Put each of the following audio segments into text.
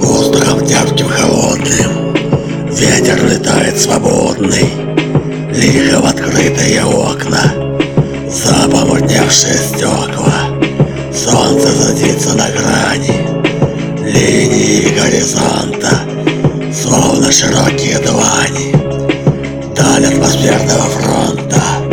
Остров тяжким холодным, Ветер летает свободный, Лихо в открытые окна, За помутневшие стекла, Солнце садится на грани, Линии горизонта, Словно широкие длани, Даль атмосферного фронта —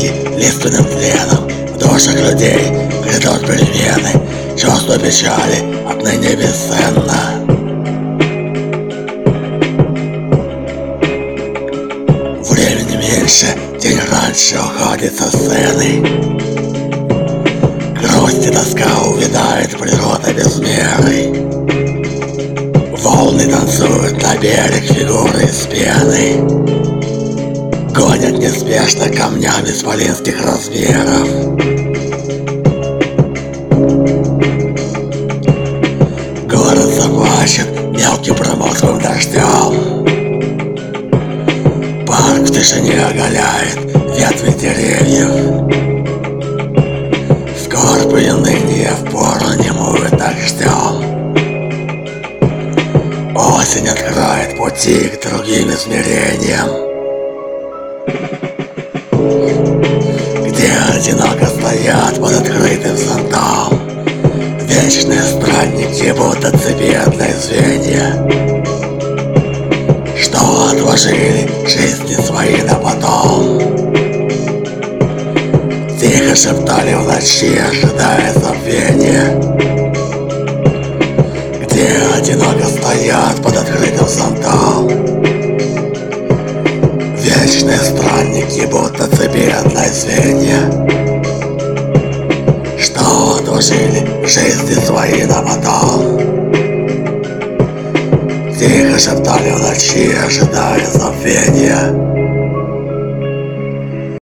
дороги лиственным тленом В душах людей грядут перемены. Чувство печали отныне бесценно. Времени меньше, день раньше уходит со сцены. Грусть и тоска увядает природа без меры. Волны танцуют на берег фигуры из пены неспешно камнями исполинских размеров. Город заплачет мелким промозглым дождем. Парк в тишине оголяет ветви деревьев. Скорбь и ныне в пору немую так ждем Осень откроет пути к другим измерениям Вечные странники, будто цепи звенья. Что отложили жизни свои на потом? Тихо шептали в ночи, ожидая забвения. Где одиноко стоят под открытым зонтом? Вечные странники, будто цепи звенья Отложили жизни свои на потом Тихо шептали в ночи, ожидая забвения